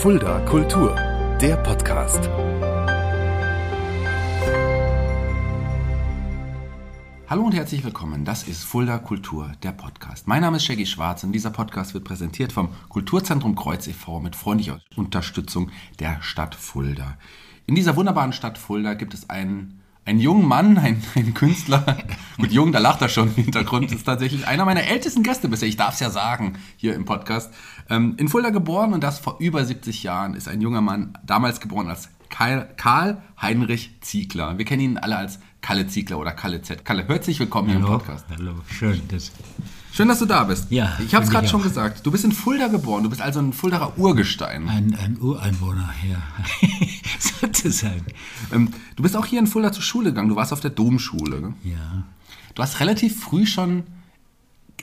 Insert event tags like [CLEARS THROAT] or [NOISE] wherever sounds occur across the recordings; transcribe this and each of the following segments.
Fulda Kultur, der Podcast. Hallo und herzlich willkommen. Das ist Fulda Kultur, der Podcast. Mein Name ist Shaggy Schwarz und dieser Podcast wird präsentiert vom Kulturzentrum Kreuz e.V. mit freundlicher Unterstützung der Stadt Fulda. In dieser wunderbaren Stadt Fulda gibt es einen ein junger Mann, ein, ein Künstler, gut, jung, da lacht er schon im Hintergrund, ist tatsächlich einer meiner ältesten Gäste bisher, ich darf es ja sagen, hier im Podcast. Ähm, in Fulda geboren und das vor über 70 Jahren ist ein junger Mann, damals geboren als Karl Heinrich Ziegler. Wir kennen ihn alle als Kalle Ziegler oder Kalle Z. Kalle, herzlich willkommen hallo, hier im Podcast. Hallo, schön. Das Schön, dass du da bist. Ja, ich habe es gerade schon gesagt. Du bist in Fulda geboren. Du bist also ein Fuldaer Urgestein. ein, ein Ureinwohner, ja. [LAUGHS] Sozusagen. Ähm, du bist auch hier in Fulda zur Schule gegangen. Du warst auf der Domschule. Ja. Du hast relativ früh schon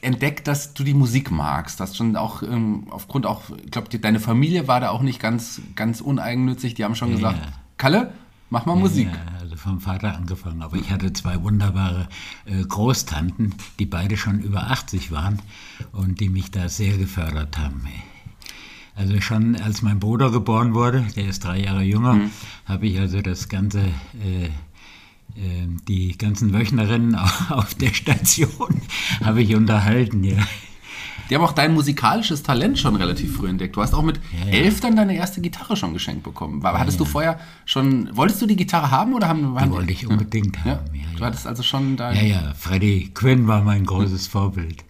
entdeckt, dass du die Musik magst. Das schon auch ähm, aufgrund auch, ich glaube, deine Familie war da auch nicht ganz, ganz uneigennützig. Die haben schon gesagt, ja. Kalle, mach mal Musik. Ja, also vom Vater angefangen. Aber ich hatte zwei wunderbare äh, Großtanten, die beide schon über 80 waren und die mich da sehr gefördert haben. Also schon als mein Bruder geboren wurde, der ist drei Jahre jünger, Mhm. habe ich also das ganze, äh, äh, die ganzen Wöchnerinnen [LAUGHS] auf der Station habe ich unterhalten, ja. Die haben auch dein musikalisches Talent schon relativ früh entdeckt. Du hast auch mit Ja, ja. elf dann deine erste Gitarre schon geschenkt bekommen. War, hattest du vorher schon, wolltest du die Gitarre haben oder haben Die wollte ich unbedingt Ja, haben. Ja, du ja. hattest also schon dein, Ja, ja, Freddie Quinn war mein großes Vorbild.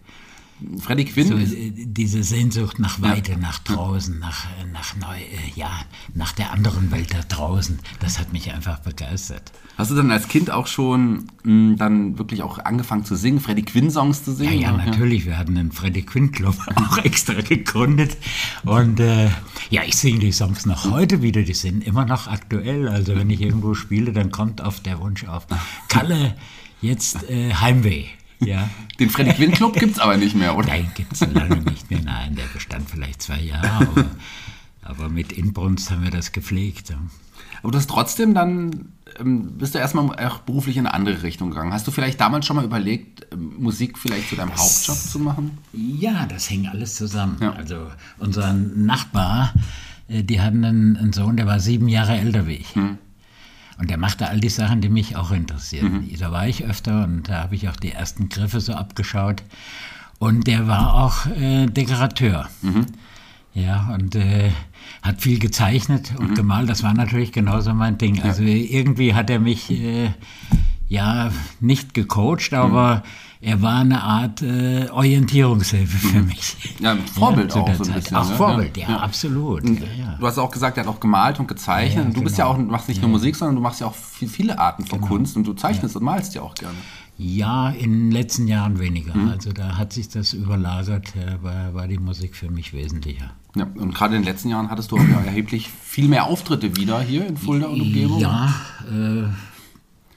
Freddie Quinn So, äh, diese Sehnsucht nach Weite, nach draußen, nach, äh, nach neu, äh, ja, nach der anderen Welt da draußen, das hat mich einfach begeistert. Hast du dann als Kind auch schon mh, dann wirklich auch angefangen zu singen, Freddie Quinn Songs zu Ja, singen? ja, natürlich. Wir hatten einen Freddie Quinn Club [LAUGHS] auch extra gegründet. Und äh, ja, ich singe die Songs noch heute wieder. Die sind immer noch aktuell. Also wenn ich irgendwo spiele, dann kommt auf der Wunsch auf. [LAUGHS] Kalle, jetzt äh, Heimweh. Ja. [LAUGHS] Den Freddie Quinn Club gibt's aber nicht mehr, oder? Nein, gibt es lange nicht mehr. Nein, der bestand vielleicht zwei Jahre. Aber, aber mit Inbrunst haben wir das gepflegt. Aber du hast trotzdem dann, ähm, bist du erstmal auch beruflich in eine andere Richtung gegangen. Hast du vielleicht damals schon mal überlegt, ähm, Musik vielleicht zu deinem Hauptjob zu machen? Ja, das hängt alles zusammen. Ja. Also unser Nachbar, äh, die hatten einen, einen Sohn, der war sieben Jahre älter wie ich. Hm. Und der machte all die Sachen, die mich auch interessieren. Da war ich öfter und da habe ich auch die ersten Griffe so abgeschaut. Und der war auch äh, Dekorateur. Ja, und äh, hat viel gezeichnet und gemalt. Das war natürlich genauso mein Ding. Also irgendwie hat er mich äh, ja nicht gecoacht, aber er war eine Art äh, Orientierungshilfe für mich. [LAUGHS] Ja, Vorbild zu auch so ein Zeit. bisschen. Auch ne? Vorbild, ja, Ja. absolut. Ja, ja. Du hast auch gesagt, er hat auch gemalt und gezeichnet. Ja, ja, und du bist ja genau. auch, machst nicht nur Musik, sondern du machst ja auch viel, viele Arten von Kunst und du zeichnest und malst ja auch gerne. ja, in den letzten Jahren weniger. Mhm. Also da hat sich das überlagert, äh, war, war die Musik für mich wesentlicher. Ja, und gerade in den letzten Jahren hattest du auch ja erheblich viel mehr Auftritte wieder hier in Fulda und Umgebung. Ja, äh,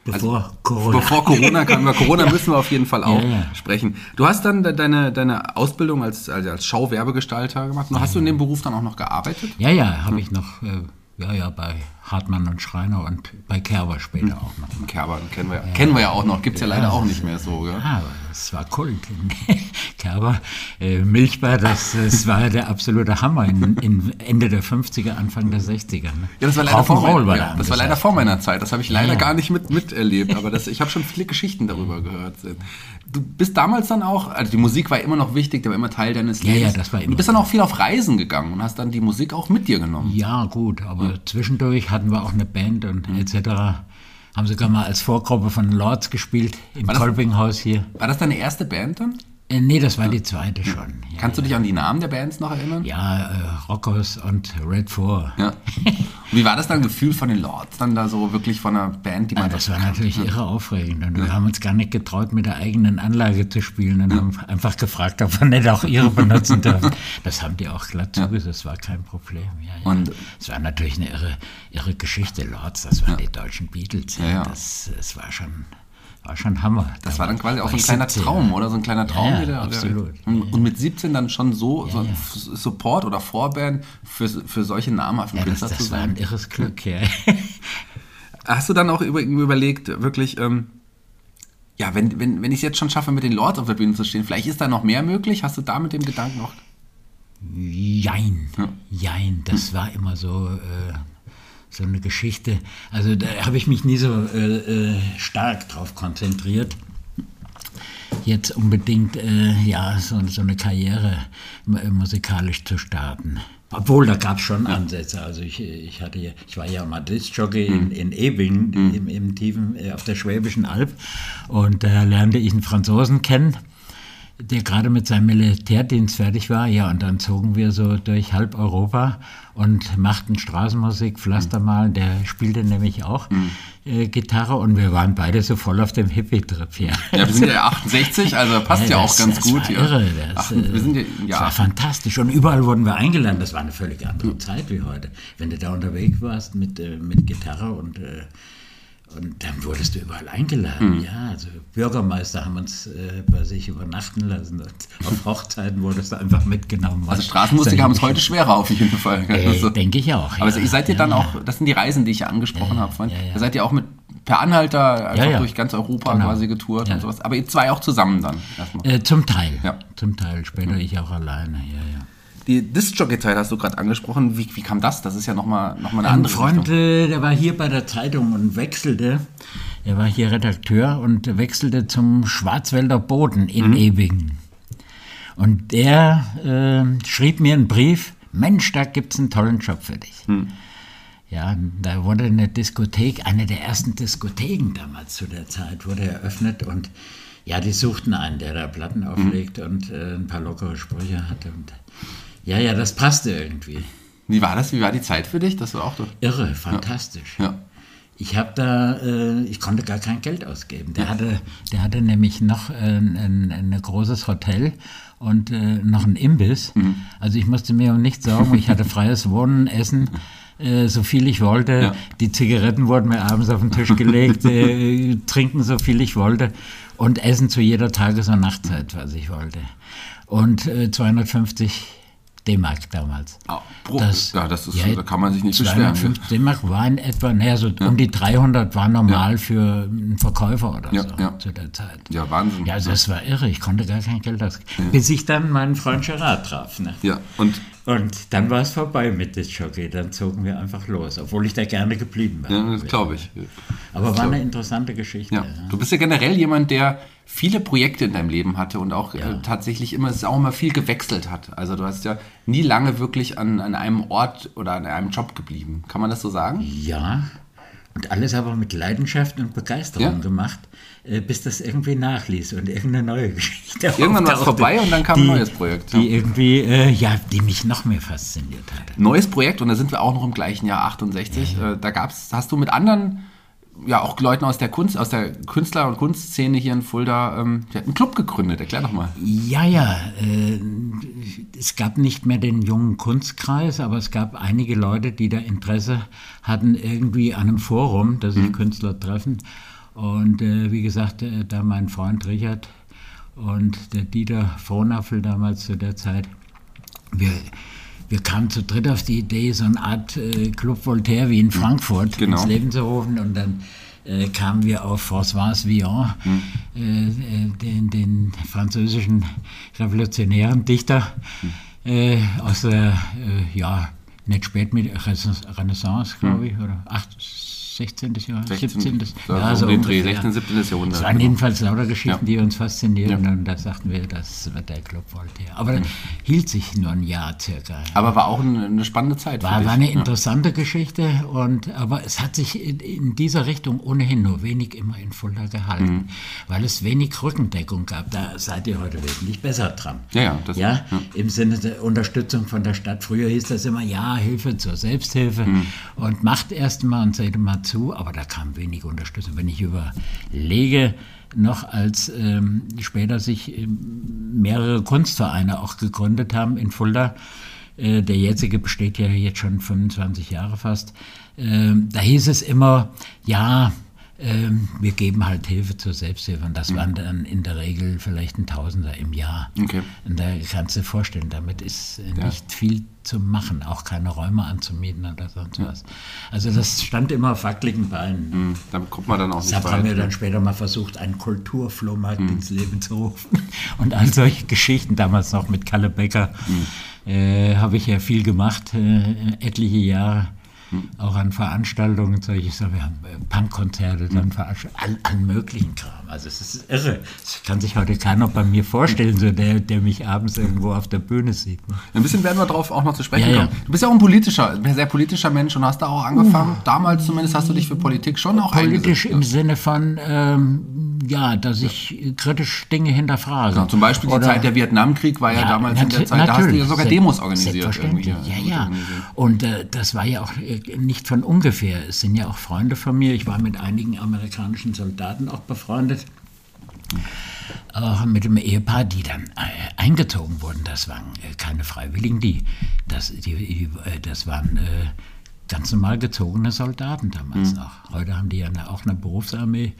bevor Corona. Bevor Corona kam, über Corona [LAUGHS] müssen wir auf jeden Fall auch Ja, ja. sprechen. Du hast dann de- deine, deine Ausbildung als, also als Schauwerbegestalter gemacht. Hast du in dem Beruf dann auch noch gearbeitet? Ja, ja, habe ich noch, äh, ja, ja, bei Hartmann und Schreiner und bei Kerber später auch noch. Kerber kennen wir ja, kennen wir ja auch noch. Gibt es ja leider auch nicht mehr so. Gell? Aber das war Kult. [LAUGHS] Kerber, äh, Milchbar, das, das war der absolute Hammer in, in Ende der 50er, Anfang der 60er. Ne? Ja, das war leider, vor, mein, war ja, da das war leider vor meiner Zeit. Das habe ich leider ja. gar nicht mit, miterlebt. Aber das, ich habe schon viele Geschichten darüber gehört. Du bist damals dann auch, also die Musik war immer noch wichtig, der war immer Teil deines Ja, Lebens. ja, das war Du immer bist dann auch viel auf Reisen gegangen und hast dann die Musik auch mit dir genommen. Ja, gut, aber zwischendurch hatten wir auch eine Band und Mhm. etc. Haben sogar mal als Vorgruppe von Lords gespielt im Kolpinghaus hier. War das deine erste Band dann? Äh, nee, das war die zweite schon. Ja, Kannst du dich an die Namen der Bands noch erinnern? ja äh, Rockos und Red 4. Ja. Und wie war das dann Gefühl von den Lords, dann da so wirklich von einer Band, die man Ja, das war natürlich irre aufregend. Und wir haben uns gar nicht getraut, mit der eigenen Anlage zu spielen und haben einfach gefragt, ob wir nicht auch ihre benutzen dürfen. Das haben die auch glatt zugesagt, das war kein Problem. Ja, ja. Und- es war natürlich eine irre, irre Geschichte. Lords, das waren die deutschen Beatles. Ja, Ja, ja. Das, das war schon, war schon Hammer. Das Da war dann quasi auch so ein kleiner 17. Traum, oder? So ein kleiner Traum. Ja, der- der- absolut. Und, und mit 17 dann schon so, so ja. Support oder Vorband für, für solche namhaften Ja, das, Künstler zu das war sein. ein irres Glück, ja. [LAUGHS] Hast du dann auch über, überlegt, wirklich, ähm, ja, wenn, wenn, wenn ich es jetzt schon schaffe, mit den Lords auf der Bühne zu stehen, vielleicht ist da noch mehr möglich? Hast du da mit dem Gedanken noch Jein, Ja. jein, das war immer so, äh, so eine Geschichte. Also da habe ich mich nie so äh, äh, stark drauf konzentriert, jetzt unbedingt äh, ja, so, so eine Karriere äh, musikalisch zu starten. Obwohl, da gab es schon Ansätze. Also ich, ich hatte ja, ich war ja mal Discjockey in, in Ebing, im, im tiefen, äh, auf der Schwäbischen Alb. Und da lernte ich einen Franzosen kennen, der gerade mit seinem Militärdienst fertig war. Ja, und dann zogen wir so durch halb Europa und machten Straßenmusik, Pflastermal. Der spielte nämlich auch äh, Gitarre und wir waren beide so voll auf dem Hippie-Trip hier. Ja, wir sind ja 68, also passt ja, auch das- ganz das gut war hier. Irre, das, Ach, wir sind ja, äh, das ja war fantastisch. Und überall wurden wir eingeladen. Das war eine völlig andere Zeit wie heute. Wenn du da unterwegs warst mit, äh, mit Gitarre und, äh, und dann wurdest du überall eingeladen. Hm. Ja, also Bürgermeister haben uns äh, bei sich übernachten lassen. Und [LAUGHS] auf Hochzeiten wurdest du einfach mitgenommen. also Straßenmusiker haben es heute schwerer auf jeden Fall. Also- Äh, denke ich auch. Aber ja. ihr seid ihr ja, dann ja. auch, das sind die Reisen, die ich ja angesprochen habe vorhin. Da seid ihr auch mit per Anhalter einfach durch ganz Europa Genau. quasi getourt und sowas. Aber ihr zwei auch zusammen dann erstmal. Äh, zum Teil. Zum Teil. Später ich auch alleine. Ja, ja. Die Disc-Jockey-Zeit hast du gerade angesprochen. Wie, wie kam das? Das ist ja nochmal noch mal eine Ein andere Freund, Richtung. äh, der war hier bei der Zeitung und wechselte. Er war hier Redakteur und wechselte zum Schwarzwälder Boden in Ewingen. Und der äh, schrieb mir einen Brief: Mensch, da gibt's einen tollen Job für dich. Ja, da wurde eine Diskothek, eine der ersten Diskotheken damals zu der Zeit, wurde eröffnet und ja, die suchten einen, der da Platten auflegt und äh, ein paar lockere Sprüche hatte. Und ja, ja, das passte irgendwie. Wie war das? Wie war die Zeit für dich? Das war auch so. Irre, fantastisch. Ja. Ich habe da, äh, ich konnte gar kein Geld ausgeben. Der hatte, der hatte nämlich noch äh, ein, ein, ein großes Hotel und äh, noch einen Imbiss. Mhm. Also ich musste mir um nichts sorgen. Ich hatte freies Wohnen, Essen, äh, so viel ich wollte. Ja. Die Zigaretten wurden mir abends auf den Tisch gelegt, äh, trinken so viel ich wollte und essen zu jeder Tages- und Nachtzeit, was ich wollte. Und äh, 250 D-Mark damals. Ah, pro- ja, das ist- da kann man sich nicht beschweren, 250 D-Mark war in etwa, naja, so um die 300 war normal für einen Verkäufer oder Ja, so ja. zu der Zeit. Ja, Wahnsinn. Ja, also das war irre. Ich konnte gar kein Geld ausgeben. Bis ich dann meinen Freund Gerard traf. Ne? Ja, und Und dann war es vorbei mit Disc Jockey. Dann zogen wir einfach los, obwohl ich da gerne geblieben war. ja, das glaube ich. Aber war eine interessante Geschichte. Ja. Ja. Du bist ja generell jemand, der viele Projekte in deinem Leben hatte und auch äh, tatsächlich immer, auch immer viel gewechselt hat. Also du hast ja nie lange wirklich an, an einem Ort oder an einem Job geblieben. Kann man das so sagen? Ja, und alles aber mit Leidenschaft und Begeisterung Ja. gemacht, bis das irgendwie nachließ und irgendeine neue Geschichte [LAUGHS] Irgendwann war es vorbei und dann kam ein neues Projekt, Die ja. irgendwie, äh, ja, die mich noch mehr fasziniert hat. Neues Projekt und da sind wir auch noch im gleichen Jahr 68. Äh, Da gab's, hast du mit anderen, ja auch Leuten aus der Kunst, aus der Künstler- und Kunstszene hier in Fulda, ähm, der hat einen Club gegründet. Erklär doch mal. Ja, ja, äh, es gab nicht mehr den jungen Kunstkreis, aber es gab einige Leute, die da Interesse hatten irgendwie an einem Forum, das sich Künstler treffen. Und äh, wie gesagt, äh, da mein Freund Richard und der Dieter Frohnaffel damals zu der Zeit, wir, wir kamen zu dritt auf die Idee, so eine Art äh, Club Voltaire wie in Frankfurt Genau. ins Leben zu rufen. Und dann äh, kamen wir auf François Villon, äh, äh, den, den französischen revolutionären Dichter äh, aus der, ja, nicht spät mit Renaissance, glaube ich, oder 8, 16. Jahrhundert, 17. Ja, so um den Dreh, ungefähr. 16, 17. Jahrhundert. Es waren jedenfalls lauter Geschichten, Ja. die uns faszinieren Ja. und da sagten wir, das wird der Club Voltaire. Aber hielt sich nur ein Jahr circa. Aber war auch eine, spannende Zeit. War, war eine Ja. interessante Geschichte, und, aber es hat sich in, in dieser Richtung ohnehin nur wenig immer in Fulda gehalten, Mhm. weil es wenig Rückendeckung gab. Da seid ihr heute wesentlich besser dran. Ja, ja, das- ja, ja. Im Sinne der Unterstützung von der Stadt. Früher hieß das immer, ja, Hilfe zur Selbsthilfe Mhm. und macht erst mal und seht mal zu, aber da kam wenig Unterstützung. Wenn ich überlege, noch als ähm, später sich ähm, mehrere Kunstvereine auch gegründet haben in Fulda, äh, der jetzige besteht ja jetzt schon 25 Jahre fast. Ähm, da hieß es immer, ja, ähm, wir geben halt Hilfe zur Selbsthilfe. Und das waren dann in der Regel vielleicht ein Tausender im Jahr. Okay. Und da kannst du dir vorstellen, damit ist äh, nicht viel zu machen, auch keine Räume anzumieten oder sonst was. Also das stand immer auf wackeligen Beinen. Hm, Damit kommt man dann auch nicht Deshalb haben wir weit. dann später mal versucht, einen Kulturflohmarkt Hm. ins Leben zu rufen. [LAUGHS] Und all solche Geschichten, damals noch mit Kalle Becker. Hm. äh, habe ich ja viel gemacht, äh, etliche Jahre auch an Veranstaltungen, solche Sachen, wir haben äh, Punkkonzerte, dann Veranstaltungen, all, allen möglichen Kram. Also es ist irre. Das kann sich heute keiner bei mir vorstellen, so der, der mich abends irgendwo auf der Bühne sieht. Ne? Ein bisschen werden wir darauf auch noch zu sprechen Ja, ja. kommen. Du bist ja auch ein politischer, sehr politischer Mensch und hast da auch angefangen. Damals zumindest hast du dich für Politik schon auch Politisch im Sinne von, ähm, ja, dass ich kritisch Dinge hinterfrage. Ja, zum Beispiel die Oder- Zeit der Vietnamkrieg war ja, damals in der Zeit, da hast du ja sogar Demos organisiert. Irgendwie, ja, ja. organisiert. Und äh, das war ja auch äh, nicht von ungefähr. Es sind ja auch Freunde von mir. Ich war mit einigen amerikanischen Soldaten auch befreundet. Auch mit dem Ehepaar, die dann äh, eingezogen wurden. Das waren äh, keine Freiwilligen, die. Das, die, äh, das waren äh, ganz normal gezogene Soldaten Mhm. damals noch. Heute haben die ja auch eine Berufsarmee.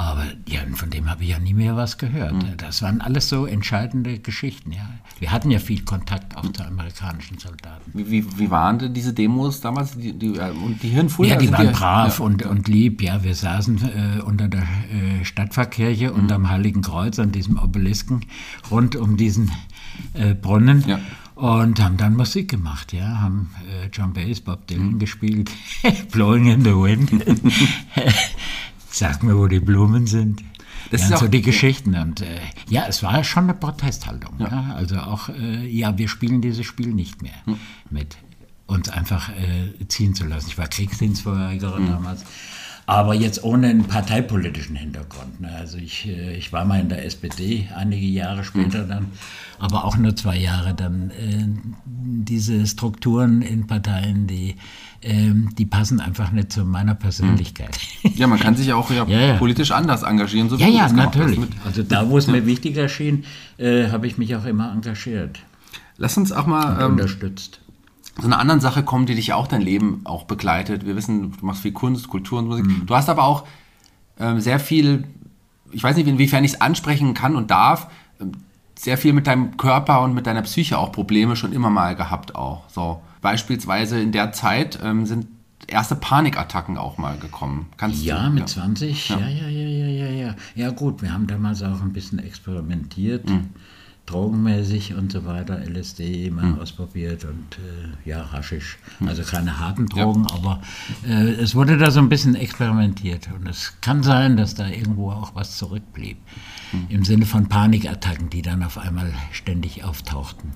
Aber ja, von dem habe ich ja nie mehr was gehört. Mhm. Das waren alles so entscheidende Geschichten. Ja. Wir hatten ja viel Kontakt auch zu amerikanischen Soldaten. Wie, wie, wie waren denn diese Demos damals? Die, die, äh, und die Fulda? Ja, die sind waren brav ja. und, und lieb. Ja, wir saßen äh, unter der äh, Stadtpfarrkirche, Mhm. unterm Heiligen Kreuz, an diesem Obelisken, rund um diesen äh, Brunnen. Ja. Und haben dann Musik gemacht, ja, haben äh, John Bass, Bob Dylan gespielt, [LAUGHS] Blowing in the Wind. [LAUGHS] Sag mir, wo die Blumen sind. Das ja, ist und so die Geschichten. Und äh, ja, es war schon eine Protesthaltung. Ja. Also auch, äh, ja, wir spielen dieses Spiel nicht mehr Hm. mit uns einfach äh, ziehen zu lassen. Ich war Kriegsdienstverweigerer Hm. damals. Aber jetzt ohne einen parteipolitischen Hintergrund. Ne? Also ich, äh, ich war mal in der SPD, einige Jahre später dann, aber auch nur zwei Jahre dann. Äh, diese Strukturen in Parteien, die, ähm, die passen einfach nicht zu meiner Persönlichkeit. ja, man kann sich auch ja, [LAUGHS] Ja, ja. politisch anders engagieren. So Ja, ja, natürlich. Also da, wo es mir wichtiger schien, äh, habe ich mich auch immer engagiert Lass uns auch mal ähm, unterstützt. Zu einer anderen Sache kommen, die dich ja auch dein Leben auch begleitet. Wir wissen, du machst viel Kunst, Kultur und Musik. Mhm. Du hast aber auch ähm, sehr viel, ich weiß nicht, inwiefern ich es ansprechen kann und darf, ähm, sehr viel mit deinem Körper und mit deiner Psyche auch Probleme schon immer mal gehabt auch. So beispielsweise in der Zeit ähm, sind erste Panikattacken auch mal gekommen. Kannst Ja, du, mit 20, ja. ja, ja, ja, ja, ja. Ja gut, wir haben damals auch ein bisschen experimentiert, Mhm. Drogenmäßig und so weiter, LSD mal Mhm. ausprobiert und äh, ja, Haschisch. Also keine harten Drogen, aber äh, es wurde da so ein bisschen experimentiert und es kann sein, dass da irgendwo auch was zurückblieb. Mhm. Im Sinne von Panikattacken, die dann auf einmal ständig auftauchten.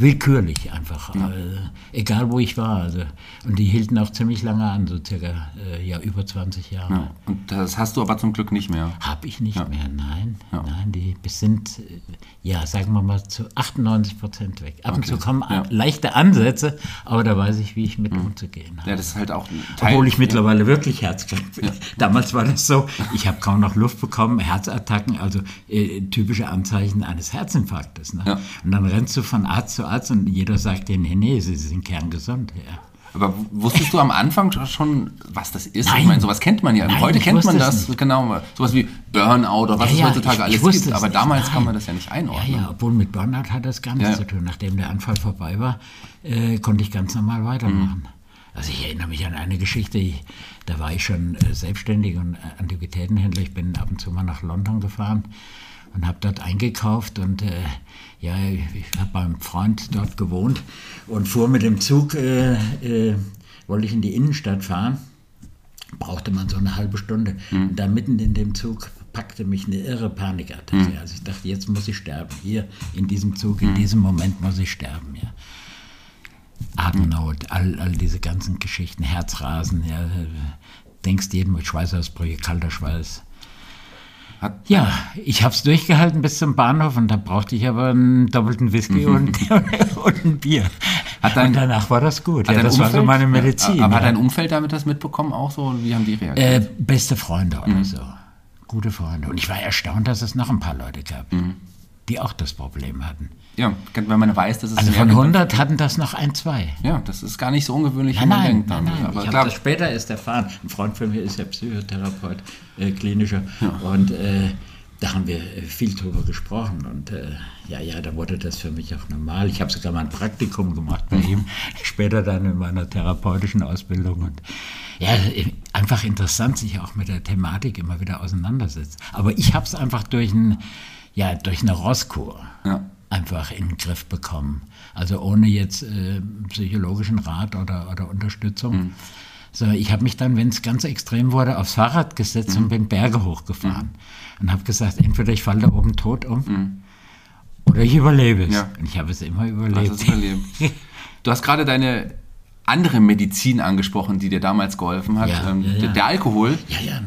Willkürlich einfach, äh, egal wo ich war. Also, und die hielten auch ziemlich lange an, so circa äh, ja, über 20 Jahre. Ja. Und das hast du aber zum Glück nicht mehr. Habe ich nicht mehr, nein. Ja. Nein, die sind, äh, ja, sagen wir mal, zu 98 Prozent weg. Ab und zu kommen ja. leichte Ansätze, aber da weiß ich, wie ich mit umzugehen habe. Ja, das ist halt auch ein Teil. Obwohl ich mittlerweile wirklich herzkrank bin. [LAUGHS] Damals war das so, ich habe kaum noch Luft bekommen, Herzattacken, also äh, typische Anzeichen eines Herzinfarktes. Ne? Ja. Und dann rennst du von Arzt zu Arzt und jeder sagt dir, nee, nee, sie sind kerngesund. Ja. Aber wusstest du am Anfang schon, was das ist? Nein. Ich meine, sowas kennt man ja. Nein, Heute kennt man es das, nicht. genau. Sowas wie Burnout oder was Ja, es ja, heutzutage ich- alles ich wusste gibt. es Aber damals kann Nein. man das ja nicht Ja, einordnen. ja, obwohl mit Burnout hat das gar nichts Ja. zu tun. Nachdem der Anfall vorbei war, äh, konnte ich ganz normal weitermachen. Also ich erinnere mich an eine Geschichte, ich, da war ich schon äh, selbstständig und äh, Antiquitätenhändler. Ich bin ab und zu mal nach London gefahren und habe dort eingekauft und äh, ja, ich habe beim Freund dort gewohnt und fuhr mit dem Zug, äh, äh, wollte ich in die Innenstadt fahren brauchte man so eine halbe Stunde. Und da mitten in dem Zug packte mich eine irre Panikattacke. Also ich dachte, jetzt muss ich sterben. Hier in diesem Zug, in diesem Moment muss ich sterben. Ja. Atemnot, all, all diese ganzen Geschichten, Herzrasen, ja, denkst jeden mit Schweißausbrüche, kalter Schweiß. Hat, Ja, ich habe es durchgehalten bis zum Bahnhof und da brauchte ich aber einen doppelten Whisky und, [LAUGHS] und ein Bier. Hat dein- und danach war das gut. hat Ja, das war so Umfeld- meine Medizin. Ja, aber hat ja. dein Umfeld damit das mitbekommen auch so? Wie haben die reagiert? Äh, beste Freunde oder so. Gute Freunde. Und ich war erstaunt, dass es noch ein paar Leute gab, die auch das Problem hatten. ja, wenn man weiß, dass es Also von gibt. 100 hatten das noch ein, zwei. Ja, das ist gar nicht so ungewöhnlich, wie Nein, man nein, denkt. nein, nein. Aber ich habe das später erst erfahren. Ein Freund von mir ist ja Psychotherapeut, äh, klinischer. Und äh, da haben wir äh, viel drüber gesprochen. Und äh, ja, ja, da wurde das für mich auch normal. Ich habe sogar mal ein Praktikum gemacht bei ihm, später dann in meiner therapeutischen Ausbildung. Und ja, äh, einfach interessant, sich auch mit der Thematik immer wieder auseinandersetzt. Aber ich habe es einfach durch, ein, ja, durch eine Rosskur. Ja. einfach in den Griff bekommen. Also ohne jetzt äh, psychologischen Rat oder, oder Unterstützung. Mhm. So, ich habe mich dann, wenn es ganz extrem wurde, aufs Fahrrad gesetzt mhm. und bin Berge hochgefahren. Mhm. Und habe gesagt, entweder ich falle da oben tot um mhm. oder ich überlebe es. Ja. Und ich habe es immer überlebt. [LAUGHS] Du hast gerade deine andere Medizin angesprochen, die dir damals geholfen hat. Ja, ähm, ja, der, der, Alkohol.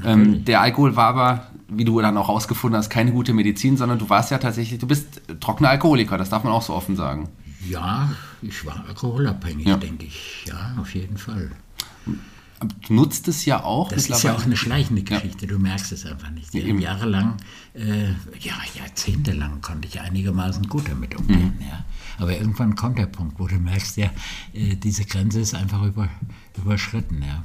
Ähm, der Alkohol war aber wie du dann auch rausgefunden hast, keine gute Medizin, sondern du warst ja tatsächlich, du bist trockener Alkoholiker, das darf man auch so offen sagen. Ja, ich war alkoholabhängig, ja. denke ich. Ja, auf jeden Fall. Du nutzt es ja auch. Das ist ja auch eine schleichende Geschichte, ja. du merkst es einfach nicht. Ja, jahrelang, äh, ja, jahrzehntelang konnte ich einigermaßen gut damit umgehen. Mhm. Ja. Aber irgendwann kommt der Punkt, wo du merkst, ja, äh, diese Grenze ist einfach über, überschritten. Ja.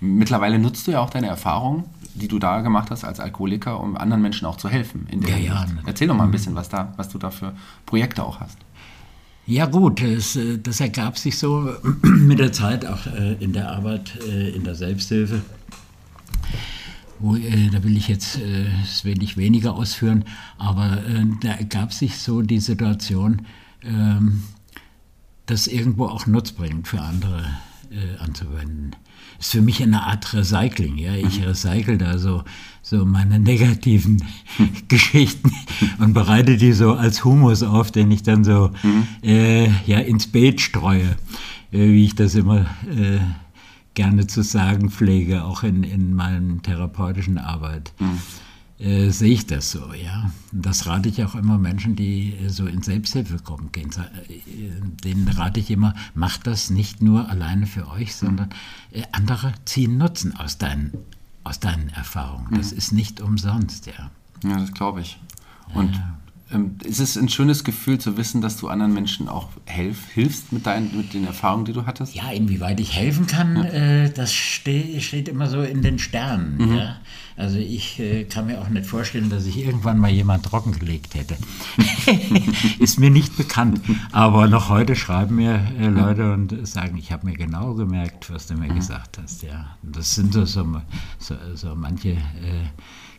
Mittlerweile nutzt du ja auch deine Erfahrung die du da gemacht hast als Alkoholiker, um anderen Menschen auch zu helfen. ja, ja, Erzähl doch mal ein mhm. bisschen, was, da, was du da für Projekte auch hast. Ja gut, das, äh, das ergab sich so [CLEARS THROAT] mit der Zeit auch äh, in der Arbeit, äh, in der Selbsthilfe. Wo, da will ich jetzt das will ich weniger ausführen, aber da ergab sich so die Situation, ähm, das irgendwo auch nutzbringend für andere anzuwenden ist für mich eine Art Recycling. Ja? Ich mhm. recycle da so, so meine negativen [LAUGHS] Geschichten und bereite die so als Humus auf, den ich dann so mhm. äh, ja, ins Beet streue, äh, wie ich das immer äh, gerne zu sagen pflege, auch in, in meiner therapeutischen Arbeit. Äh, sehe ich das so, ja. Und das rate ich auch immer Menschen, die äh, so in Selbsthilfe kommen, gehen. Äh, denen rate ich immer, macht das nicht nur alleine für euch, sondern äh, andere ziehen Nutzen aus deinen, aus deinen Erfahrungen. Das mhm. ist nicht umsonst, ja. Ja, das glaube ich. Und ja. Ähm, ist es ein schönes Gefühl zu wissen, dass du anderen Menschen auch helf, hilfst mit, deinen, mit den Erfahrungen, die du hattest? Ja, inwieweit ich helfen kann, ja. äh, das ste steht immer so in den Sternen. Mhm. Ja? Also ich äh, kann mir auch nicht vorstellen, dass ich irgendwann mal jemand trockengelegt hätte. [LAUGHS] ist mir nicht bekannt. Aber noch heute schreiben mir äh, Leute und sagen, ich habe mir genau gemerkt, was du mir mhm. gesagt hast. Ja, das sind so, so, so, so manche äh,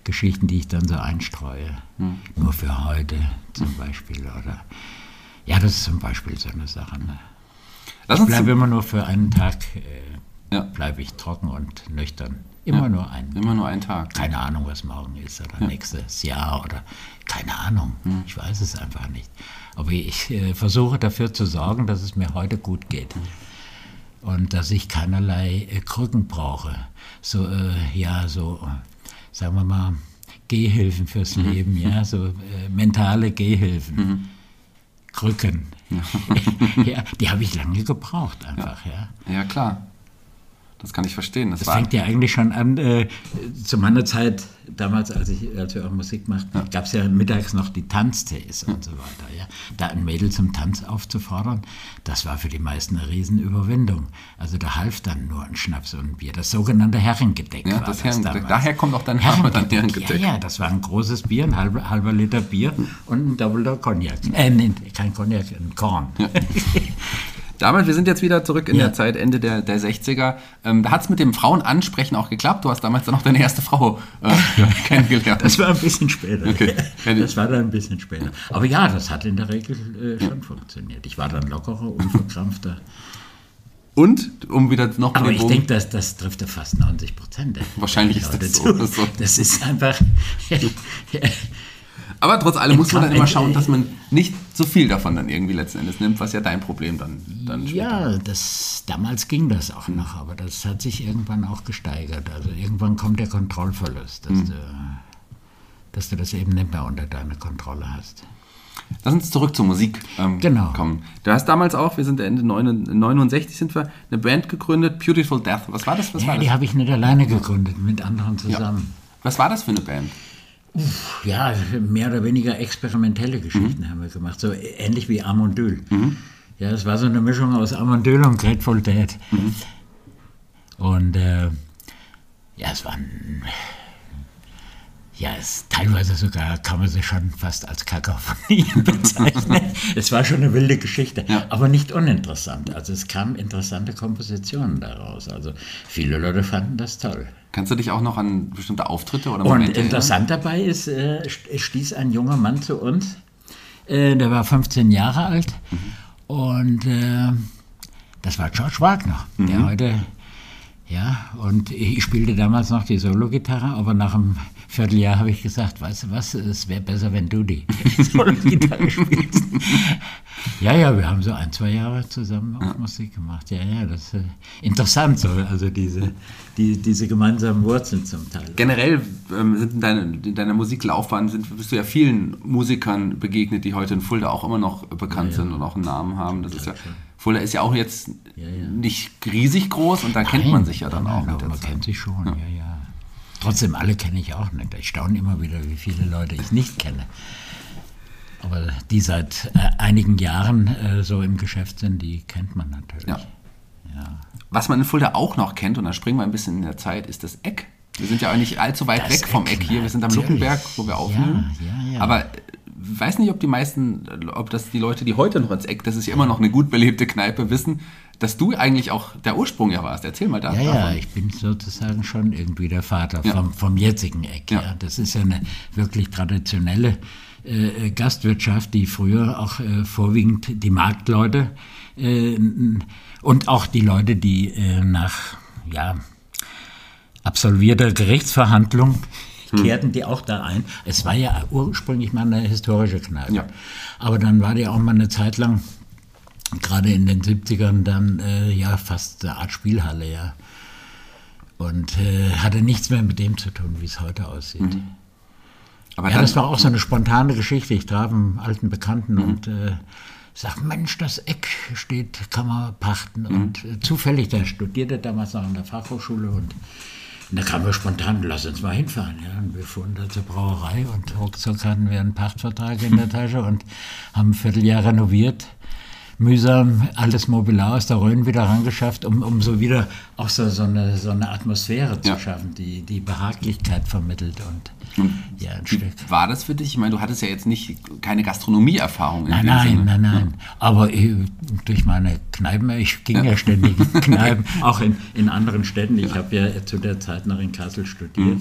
Geschichten, die ich dann so einstreue. Mhm. Nur für heute zum Beispiel. Oder ja, das ist zum Beispiel so eine Sache. Ne? ich bleibe immer nur für einen Tag, äh, ja. bleibe ich trocken und nüchtern. Immer ja, nur einen. Immer nur einen Tag. Keine Ahnung, was morgen ist oder ja. nächstes Jahr oder keine Ahnung. Mhm. Ich weiß es einfach nicht. Aber ich äh, versuche dafür zu sorgen, dass es mir heute gut geht. Mhm. Und dass ich keinerlei äh, Krücken brauche. So, äh, ja, so sagen wir mal, Gehhilfen fürs mhm. Leben, ja, so äh, mentale Gehhilfen. Mhm. Krücken. ja, [LAUGHS] die habe ich lange gebraucht einfach, ja. Ja, ja klar. Das kann ich verstehen. Das, das fängt ja eigentlich schon an, äh, zu meiner Zeit, damals, als, ich, als wir auch Musik machten, ja. gab es ja mittags noch die Tanztees ja. und so weiter. Ja. Da ein Mädel zum Tanz aufzufordern, das war für die meisten eine Riesenüberwindung. Also da half dann nur ein Schnaps und ein Bier. Das sogenannte Herrengedeck ja, war das, Herrengedeck. Daher kommt auch dein Name dann Herrengedeck. Ja, ja, das war ein großes Bier, ein halber, halber Liter Bier und ein Doubler Cognac. Äh, nee, kein Cognac, ein Korn. Ja. [LAUGHS] Damals, wir sind jetzt wieder zurück in ja. der Zeit, Ende der, der 60er. Ähm, da hat es mit dem Frauenansprechen auch geklappt. Du hast damals dann auch deine erste Frau äh, [LAUGHS] kennengelernt. Das war ein bisschen später. Okay. Das war dann ein bisschen später. Aber ja, das hat in der Regel äh, schon funktioniert. Ich war dann lockerer, unverkrampfter. Und, um wieder noch Aber ich denke, das, das trifft ja fast 90 Prozent. Wahrscheinlich ist das so. Das ist einfach. [LAUGHS] Aber trotz allem muss man dann immer schauen, dass man nicht so viel davon dann irgendwie letzten Endes nimmt, was ja dein Problem dann, dann Ja, das, damals ging das auch noch, aber das hat sich irgendwann auch gesteigert. Also irgendwann kommt der Kontrollverlust, dass, mhm. du, dass du das eben nicht mehr unter deiner Kontrolle hast. Lass uns zurück zur Musik ähm, genau. kommen. Du hast damals auch, wir sind Ende 69 sind wir, eine Band gegründet, Beautiful Death. Was war das? Was ja, war die habe ich nicht alleine gegründet, mit anderen zusammen. Ja. Was war das für eine Band? Ja, mehr oder weniger experimentelle Geschichten mhm. haben wir gemacht, so ähnlich wie Amondyl. Mhm. Ja, es war so eine Mischung aus Amondyl und Grateful Dead. Mhm. Und äh, ja, es waren ja, es, teilweise sogar kann man sie schon fast als Kakophonie [LAUGHS] bezeichnen. es war schon eine wilde Geschichte, ja. aber nicht uninteressant. Also es kamen interessante Kompositionen daraus. Also viele Leute fanden das toll. Kannst du dich auch noch an bestimmte Auftritte oder Momente Und interessant erinnern? dabei ist, äh, stieß ein junger Mann zu uns, Äh, der war 15 Jahre alt und äh, das war George Wagner, der heute, ja, und ich spielte damals noch die Solo-Gitarre, aber nach einem Vierteljahr habe ich gesagt, weißt du was, es wäre besser, wenn du die [LAUGHS] Solo-Gitarre spielst. ja, ja, wir haben so ein, zwei Jahre zusammen auch Musik gemacht. Ja, ja, das ist äh, interessant, so, also diese, die, diese gemeinsamen Wurzeln zum Teil. Generell ähm, sind in, deine, in deiner Musiklaufbahn sind, bist du ja vielen Musikern begegnet, die heute in Fulda auch immer noch bekannt Ja, ja. sind und auch einen Namen haben. Das ist ja. Fulda ist ja auch jetzt Ja, ja. nicht riesig groß und da kennt man sich ja dann Nein, auch nein, mit der Man Zeit. kennt sich schon, ja, ja. Trotzdem, alle kenne ich auch nicht. Ich staune immer wieder, wie viele Leute ich nicht kenne. Aber die seit äh, einigen Jahren äh, so im Geschäft sind, die kennt man natürlich. Ja. Ja. Was man in Fulda auch noch kennt, und da springen wir ein bisschen in der Zeit, ist das Eck. Wir sind ja auch nicht allzu weit Das weg vom Eck, Eck hier. Wir sind am. Luckenberg, wo wir aufnehmen. Ja, ja, ja. Aber weiß nicht, ob die meisten, ob das die Leute, die heute noch ins Eck, das ist ja immer noch eine gut belebte Kneipe, wissen, dass du eigentlich auch der Ursprung ja warst. Erzähl mal da. Ja, ja, davon. ich bin sozusagen schon irgendwie der Vater Ja. vom, vom jetzigen Eck. Ja. Ja. Das ist ja eine wirklich traditionelle äh, Gastwirtschaft, die früher auch äh, vorwiegend die Marktleute äh, und auch die Leute, die äh, nach ja, absolvierter Gerichtsverhandlung. Kehrten die auch da ein. Es war ja ursprünglich mal eine historische Kneipe. Ja. Aber dann war die auch mal eine Zeit lang gerade in den 70ern dann äh, ja fast eine Art Spielhalle, ja. Und äh, hatte nichts mehr mit dem zu tun, wie es heute aussieht. Mhm. Aber Ja, dann, das war auch so eine spontane Geschichte. Ich traf einen alten Bekannten Mhm. und äh, sag, Mensch, das Eck steht, kann man pachten. Mhm. Und äh, zufällig, der studierte damals noch an der Fachhochschule und, und da kamen wir spontan, lass uns mal hinfahren. Ja. Und wir fuhren da zur Brauerei und ruckzuck hatten wir einen Pachtvertrag in der [LAUGHS] Tasche und haben ein Vierteljahr renoviert. Mühsam alles Mobiliar aus der Rhön wieder rangeschafft, um, um so wieder auch so, so, eine, so eine Atmosphäre zu Ja. schaffen, die die Behaglichkeit vermittelt und ja, ein wie Stück. war das für dich? Ich meine, du hattest ja jetzt nicht keine Gastronomieerfahrung in Nein, nein, Sinne. nein, nein. Aber äh, durch meine Kneipen, ich ging ja, ständig in [LAUGHS] Kneipen, auch in, in anderen Städten. Ich habe ja zu der Zeit noch in Kassel studiert.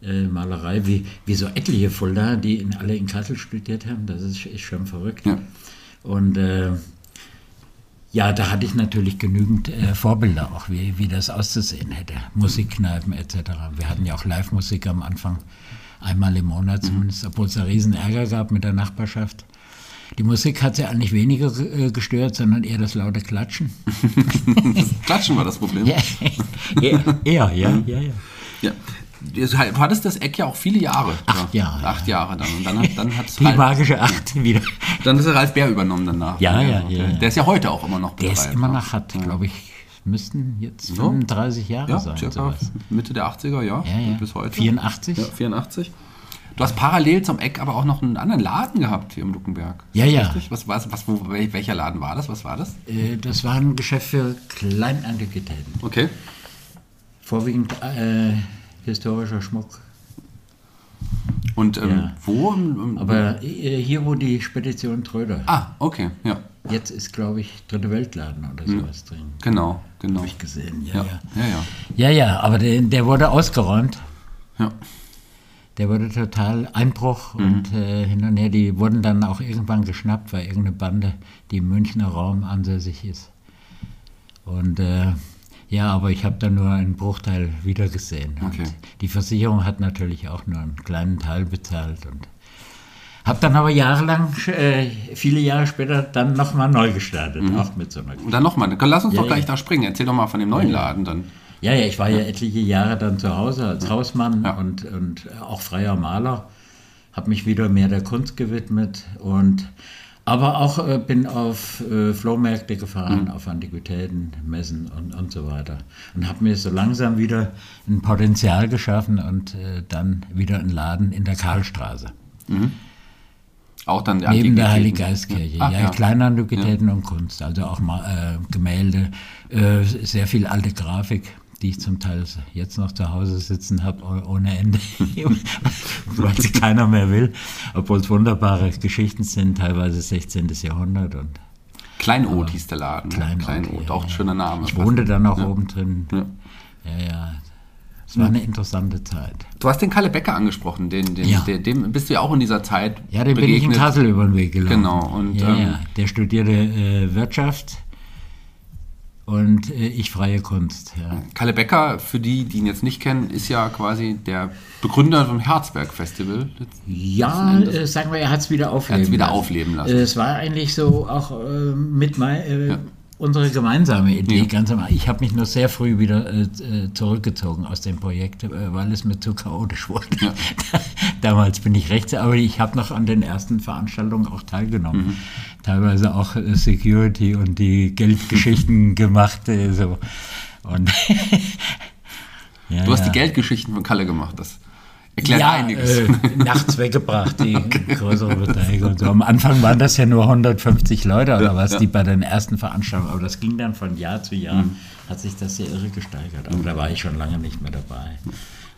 Äh, Malerei, wie, wie so etliche Fulda, die in, alle in Kassel studiert haben. Das ist, ist schon verrückt. Ja. Und äh, ja, da hatte ich natürlich genügend äh, Vorbilder, auch wie, wie das auszusehen hätte. Musikkneipen etc. Wir hatten ja auch Live-Musik am Anfang, einmal im Monat zumindest, obwohl es da riesen Ärger gab mit der Nachbarschaft. Die Musik hat sie eigentlich weniger äh, gestört, sondern eher das laute Klatschen. Das [LAUGHS] Klatschen war das Problem. Ja, eher, [LAUGHS] eher, ja, ja, ja. Ja. Du hattest das Eck ja auch viele Jahre. Acht Jahre, Acht Jahre dann. Und dann hat, dann hat's Die Ralf, magische Acht wieder. dann ist der Ralf Bär übernommen danach. Ja, ja, ja, ja. Der ist ja heute auch immer noch Der ist immer noch, hat, glaube ich, müssten jetzt So. 35 Jahre Ja, sein. circa. Mitte der 80er, ja. Ja, ja. Bis heute. 84? Ja, 84. Du hast parallel zum Eck aber auch noch einen anderen Laden gehabt hier im Luckenberg. Ja, ja. Richtig? Was, was, was, wo, wel- welcher Laden war das? Was war das? Äh, Das war ein Geschäft für Kleinantiquitäten. Okay. Vorwiegend äh, historischer Schmuck. Und ähm, Ja. wo? Aber äh, hier, wo die Spedition Tröder, ah, okay, ja. jetzt ist, glaube ich, Dritte Weltladen oder sowas drin. Genau, genau. Habe ich gesehen, ja, Ja, ja. ja, ja. Ja, ja, aber der, der wurde ausgeräumt. ja. Der wurde total Einbruch und äh, hin und her. Die wurden dann auch irgendwann geschnappt, weil irgendeine Bande, die im Münchner Raum ansässig ist. Und äh, ja, aber ich habe da nur einen Bruchteil wiedergesehen. Okay. Die Versicherung hat natürlich auch nur einen kleinen Teil bezahlt. Und habe dann aber jahrelang, äh, viele Jahre später, dann nochmal neu gestartet, auch mit so einer Und dann nochmal, lass uns Ja, doch gleich ja. da springen. Erzähl doch mal von dem neuen Laden dann. Ja, ja, ich war ja etliche Jahre dann zu Hause als Hausmann Ja. und, und auch freier Maler. Habe mich wieder mehr der Kunst gewidmet und aber auch äh, bin auf äh, Flohmärkte gefahren, Mhm. auf Antiquitäten, Messen und, und so weiter. Und habe mir so langsam wieder ein Potenzial geschaffen und äh, dann wieder einen Laden in der Karlstraße. Auch dann die Neben der Antiquitäten. Heiligeistkirche. Ah, ja, ja. kleine Antiquitäten und Kunst. Also auch mal äh, Gemälde, äh, sehr viel alte Grafik, die ich zum Teil jetzt noch zu Hause sitzen habe, oh- ohne Ende. [LAUGHS] Weil sie keiner mehr will. Obwohl es wunderbare Geschichten sind, teilweise 16. Jahrhundert. Und Kleinod hieß der Laden. ne? Kleinod, Kleinod, ja, auch ein ja. schöner Name. ich wohnte dann auch oben drin. Ja. Ja, ja. Es war eine interessante Zeit. Du hast den Kalle Becker angesprochen, den, den, Ja. den, dem bist du ja auch in dieser Zeit Ja, den bin ich in begegnet. Kassel über den Weg gelaufen. Genau, und, ja, ähm, ja. Der studierte äh, Wirtschaft und äh, ich freie Kunst. Ja. Kalle Becker, für die, die ihn jetzt nicht kennen, ist ja quasi der Begründer vom Herzberg Festival. Ja, äh, sagen wir, er hat es wieder aufleben hat's wieder lassen. aufleben lassen. Äh, es war eigentlich so auch äh, mit mein, äh, unsere gemeinsame Idee. Ja. Ganz am, ich habe mich nur sehr früh wieder äh, äh, zurückgezogen aus dem Projekt, äh, weil es mir zu chaotisch wurde. Ja. [LAUGHS] Damals bin ich rechts, aber ich habe noch an den ersten Veranstaltungen auch teilgenommen. Mhm. Teilweise auch äh, Security und die Geldgeschichten [LAUGHS] gemacht. Äh, so. Und [LAUGHS] ja, Du hast die Geldgeschichten von Kalle gemacht. Das ja, einiges. Äh, nachts weggebracht, die [LAUGHS] größere Beteiligung. und So. Am Anfang waren das ja nur 150 Leute oder Ja, was, ja. die bei den ersten Veranstaltungen, aber das ging dann von Jahr zu Jahr, hat sich das sehr irre gesteigert. Aber da war ich schon lange nicht mehr dabei.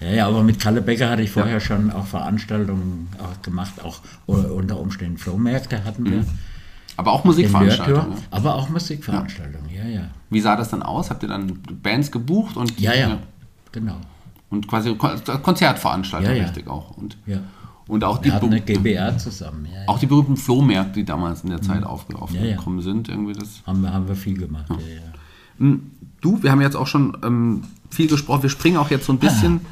Ja, ja, aber mit Kalle Becker hatte ich vorher schon auch Veranstaltungen auch gemacht, auch unter Umständen Flohmärkte hatten wir. Aber auch Musikveranstaltungen. Nördtor, aber auch Musikveranstaltungen, ja, ja. Wie sah das dann aus? Habt ihr dann Bands gebucht und, Ja, ja, genau. Und quasi Kon Konzertveranstaltungen Ja, ja. richtig auch. Und, Ja. und auch, die, eine GBR zusammen, ja, auch die berühmten Flohmärkte, die damals in der Zeit aufgelaufen Ja, ja. gekommen sind. Irgendwie das. Haben, wir, haben wir viel gemacht, ja, ja. Hm, Du, wir haben jetzt auch schon ähm, viel gesprochen. Wir springen auch jetzt so ein bisschen,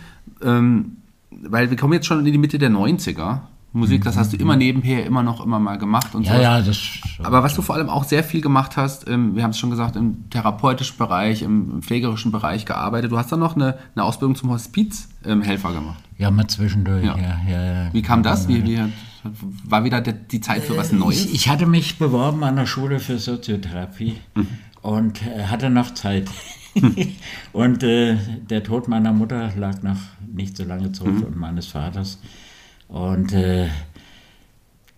ähm, weil wir kommen jetzt schon in die Mitte der 90er. Musik, das hast du immer nebenher immer noch immer mal gemacht und Mhm. Ja, so. ja, das. Aber was du vor allem auch sehr viel gemacht hast, ähm, wir haben es schon gesagt, im therapeutischen Bereich, im pflegerischen Bereich gearbeitet. Du hast dann noch eine, eine Ausbildung zum Hospizhelfer gemacht. Ja, mal zwischendurch, Ja. ja. Wie kam das? Wie, wie hat, war wieder der, die Zeit für was Neues? Ich, ich hatte mich beworben an der Schule für Soziotherapie Mhm. und äh, hatte noch Zeit. [LAUGHS] und äh, der Tod meiner Mutter lag noch nicht so lange zurück Mhm. und meines Vaters. Und äh,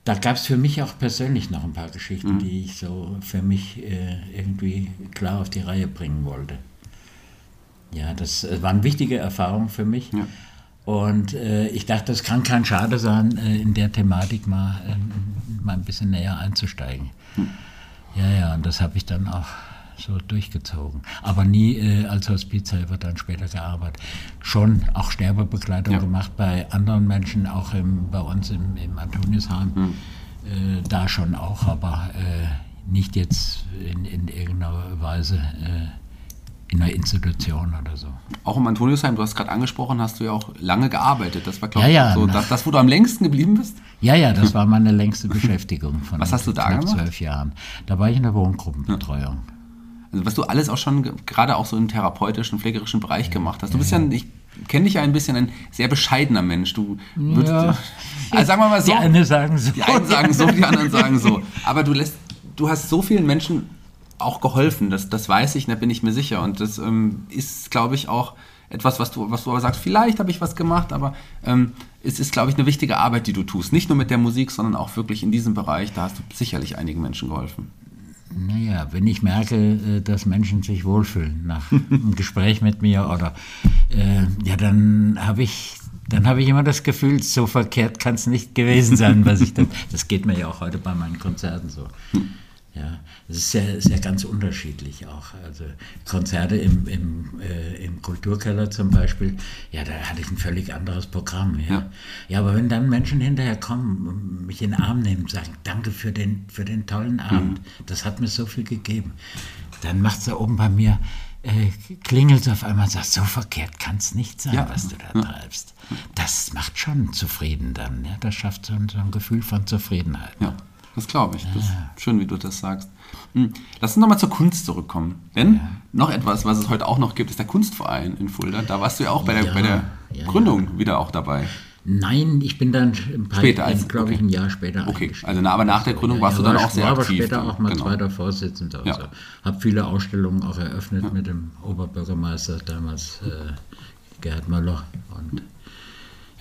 da gab es für mich auch persönlich noch ein paar Geschichten, Mhm. die ich so für mich äh, irgendwie klar auf die Reihe bringen wollte. Ja, das äh, waren wichtige Erfahrungen für mich. Ja. Und äh, ich dachte, es kann kein Schade sein, äh, in der Thematik mal, ähm, mal ein bisschen näher einzusteigen. Ja, ja, und das habe ich dann auch so durchgezogen. Aber nie äh, als Hospizhelfer dann später gearbeitet. Schon auch Sterbebegleitung Ja. gemacht bei anderen Menschen, auch im, bei uns im, im Antoniusheim. Äh, da schon auch, aber äh, nicht jetzt in, in irgendeiner Weise äh, in einer Institution oder so. Auch im Antoniusheim, du hast gerade angesprochen, hast du ja auch lange gearbeitet. Das war, glaube Ja, ich, ja, so nach- das, das, wo du am längsten geblieben bist. Ja, ja, das war meine längste Beschäftigung von Was hast du da knapp gemacht? zwölf Jahren. Da war ich in der Wohngruppenbetreuung. Also was du alles auch schon ge- gerade auch so im therapeutischen, pflegerischen Bereich gemacht hast. Du bist ja, ich kenne dich ja ein bisschen ein sehr bescheidener Mensch. Du würdest, Ja. [LAUGHS] also sagen wir mal so, Die einen sagen so. die einen sagen so, die anderen sagen so. Aber du lässt, du hast so vielen Menschen auch geholfen. Das, das weiß ich, da bin ich mir sicher. Und das ähm, ist, glaube ich, auch etwas, was du, was du aber sagst, vielleicht habe ich was gemacht, aber ähm, es ist, glaube ich, eine wichtige Arbeit, die du tust. Nicht nur mit der Musik, sondern auch wirklich in diesem Bereich. Da hast du sicherlich einigen Menschen geholfen. Naja, wenn ich merke, äh, dass Menschen sich wohlfühlen nach [LAUGHS] einem Gespräch mit mir oder äh, ja, dann habe ich dann habe ich immer das Gefühl, so verkehrt kann es nicht gewesen sein, was ich dann. [LAUGHS] Das geht mir ja auch heute bei meinen Konzerten so. Ja, es ist ist ja ganz unterschiedlich auch. Also Konzerte im, im, äh, im Kulturkeller zum Beispiel, ja, da hatte ich ein völlig anderes Programm. Ja, Ja. ja. aber wenn dann Menschen hinterher kommen, und mich in den Arm nehmen und sagen, danke für den, für den tollen Abend, das hat mir so viel gegeben, dann macht es da oben bei mir, äh, klingelt auf einmal und sagt, so verkehrt kann es nicht sein, Ja. was du da treibst. Das macht schon zufrieden dann. Ja? Das schafft so ein, so ein Gefühl von Zufriedenheit. Ja, das glaube ich. Das ist schön, wie du das sagst. Hm, Lass uns nochmal zur Kunst zurückkommen. Denn noch etwas, was es heute auch noch gibt, ist der Kunstverein in Fulda. Da warst du ja auch bei der, Ja, bei der ja, Gründung wieder auch dabei. Nein, ich bin dann ein paar, Später als- glaube ich, okay. ein Jahr später Okay, also na, aber nach der Gründung warst du dann war, auch sehr war aber aktiv später dann, auch mal genau. zweiter Vorsitzender. Ja. Also, habe viele Ausstellungen auch eröffnet mit dem Oberbürgermeister damals, äh, Gerhard Möller. Und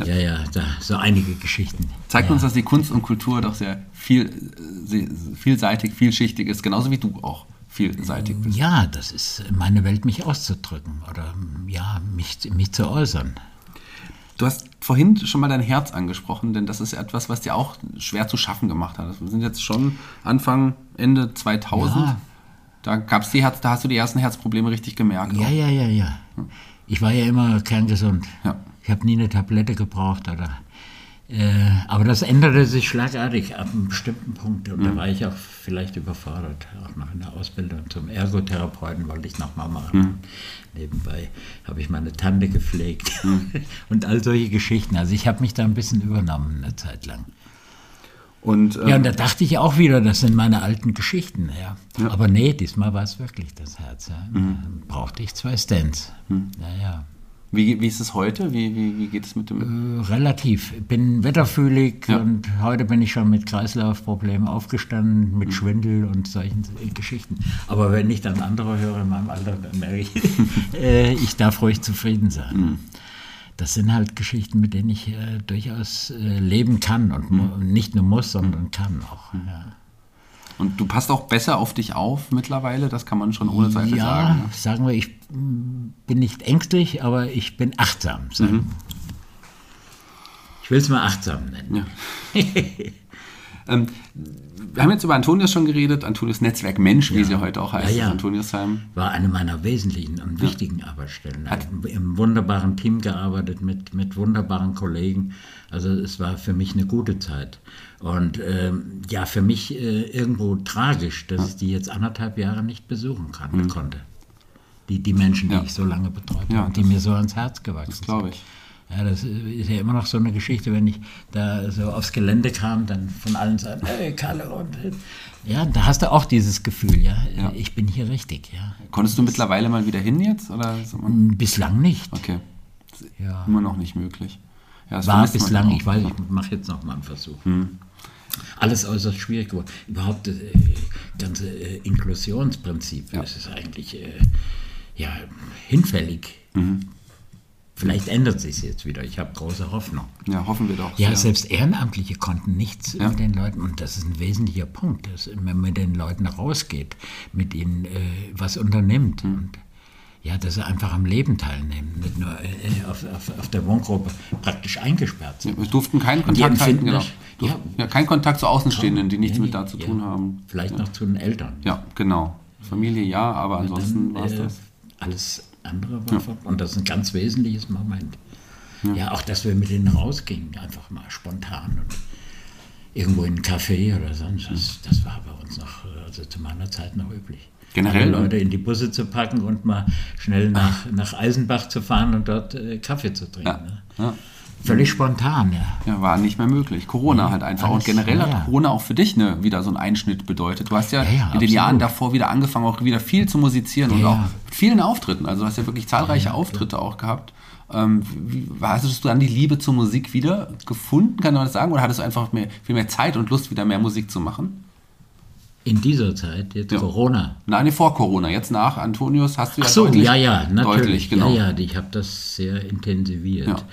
ja, ja, da, so einige Geschichten. Zeigt ja. uns, dass die Kunst und Kultur doch sehr, viel, sehr vielseitig, vielschichtig ist, genauso wie du auch vielseitig bist. Ja, das ist meine Welt, mich auszudrücken oder ja, mich, mich zu äußern. Du hast vorhin schon mal dein Herz angesprochen, denn das ist etwas, was dir auch schwer zu schaffen gemacht hat. Wir sind jetzt schon Anfang, Ende 2000. Ja. Da gab's die Herz, da hast du die ersten Herzprobleme richtig gemerkt. Ja, auch. ja, ja, ja. Ich war ja immer kerngesund. Ja. Ich habe nie eine Tablette gebraucht oder. Äh, aber das änderte sich schlagartig ab einem bestimmten Punkt. Und da war ich auch vielleicht überfordert. Auch noch in der Ausbildung zum Ergotherapeuten wollte ich nochmal machen. Nebenbei habe ich meine Tante gepflegt [LAUGHS] und all solche Geschichten. Also ich habe mich da ein bisschen übernommen eine Zeit lang. Und, ähm, Ja, und da dachte ich auch wieder, das sind meine alten Geschichten. Ja. Aber nee, diesmal war es wirklich das Herz. Ja. Dann brauchte ich zwei Stents. Naja. Wie, wie ist es heute? Wie, wie, wie geht es mit dem. Äh, Relativ. Ich bin wetterfühlig Ja. und heute bin ich schon mit Kreislaufproblemen aufgestanden, mit Schwindel und solchen äh, Geschichten. Aber wenn ich dann andere höre in meinem Alter, dann merke ich, [LAUGHS] äh, ich darf ruhig zufrieden sein. Das sind halt Geschichten, mit denen ich äh, durchaus leben kann und mu- nicht nur muss, sondern kann auch. Ja. Und du passt auch besser auf dich auf mittlerweile, das kann man schon ohne Zweifel ja, sagen. ne? sagen wir, ich bin nicht ängstlich, aber ich bin achtsam. Mhm. Ich will es mal achtsam nennen. Ja. [LAUGHS] Ähm, wir haben jetzt über Antonius schon geredet, Antonius Netzwerk Mensch, wie sie heute auch heißt, Ja, ja. Antoniusheim. War eine meiner wesentlichen und wichtigen Arbeitsstellen. Hat im wunderbaren Team gearbeitet, mit, mit wunderbaren Kollegen. Also es war für mich eine gute Zeit. Und ähm, ja, für mich äh, irgendwo tragisch, dass ich die jetzt anderthalb Jahre nicht besuchen kann, konnte. Die, die Menschen, die Ja. ich so lange betreut Ja, habe und die das- mir so ans Herz gewachsen Das sind. glaube ich. Ja, das ist ja immer noch so eine Geschichte, wenn ich da so aufs Gelände kam, dann von allen sagen, hey Kalle und ja, da hast du auch dieses Gefühl, ja, Ja. ich bin hier richtig, ja. Konntest du mittlerweile mal wieder hin jetzt? Oder immer- Bislang nicht. Okay, Ja. immer noch nicht möglich. Ja, das War bislang. Hm. ich weiß, ich mache jetzt noch mal einen Versuch. Alles äußerst schwierig geworden. Überhaupt das äh, ganze äh, Inklusionsprinzip, das ist eigentlich äh, ja, hinfällig. Mhm. Vielleicht ändert sich jetzt wieder. Ich habe große Hoffnung. Ja, hoffen wir doch. Ja, sehr. selbst Ehrenamtliche konnten nichts Ja. mit den Leuten, und das ist ein wesentlicher Punkt, dass wenn man mit den Leuten rausgeht, mit ihnen äh, was unternimmt. Hm. Und ja, dass sie einfach am Leben teilnehmen, nicht nur äh, auf, auf, auf der Wohngruppe praktisch eingesperrt sind. Wir durften keinen Kontakt halten, genau. Durften, ja. ja, kein Kontakt zu Außenstehenden, die nichts Ja, mit da zu ja. tun haben. Vielleicht noch zu den Eltern. Ja, genau. Familie ja, aber ansonsten war es äh, das. Alles andere war ver- Und das ist ein ganz wesentliches Moment. Ja. auch, dass wir mit denen rausgingen, einfach mal spontan und irgendwo in einen Café oder sonst was. Das war bei uns noch, also zu meiner Zeit noch üblich. Generell? Alle Leute in die Busse zu packen und mal schnell nach, nach Eisenbach zu fahren und dort äh, Kaffee zu trinken. Ja. Ne? Ja. Völlig spontan, ja. Ja, war nicht mehr möglich. Corona halt einfach. Und alles, generell ja, hat ja. Corona auch für dich ne, wieder so einen Einschnitt bedeutet. Du hast ja, Ja, ja, in den absolut. Jahren davor wieder angefangen, auch wieder viel zu musizieren und Ja, auch ja. mit vielen Auftritten. Also du hast ja wirklich zahlreiche Auftritte auch gehabt. Ähm, wie, hast du dann die Liebe zur Musik wieder gefunden, kann man das sagen? Oder hattest du einfach mehr, viel mehr Zeit und Lust, wieder mehr Musik zu machen? In dieser Zeit, jetzt Ja. Corona. Nein, nee, vor Corona. Jetzt nach Antonius hast du ja Ach so, deutlich, ja, ja, natürlich. deutlich, genau. Ja, ja, ich habe das sehr intensiviert.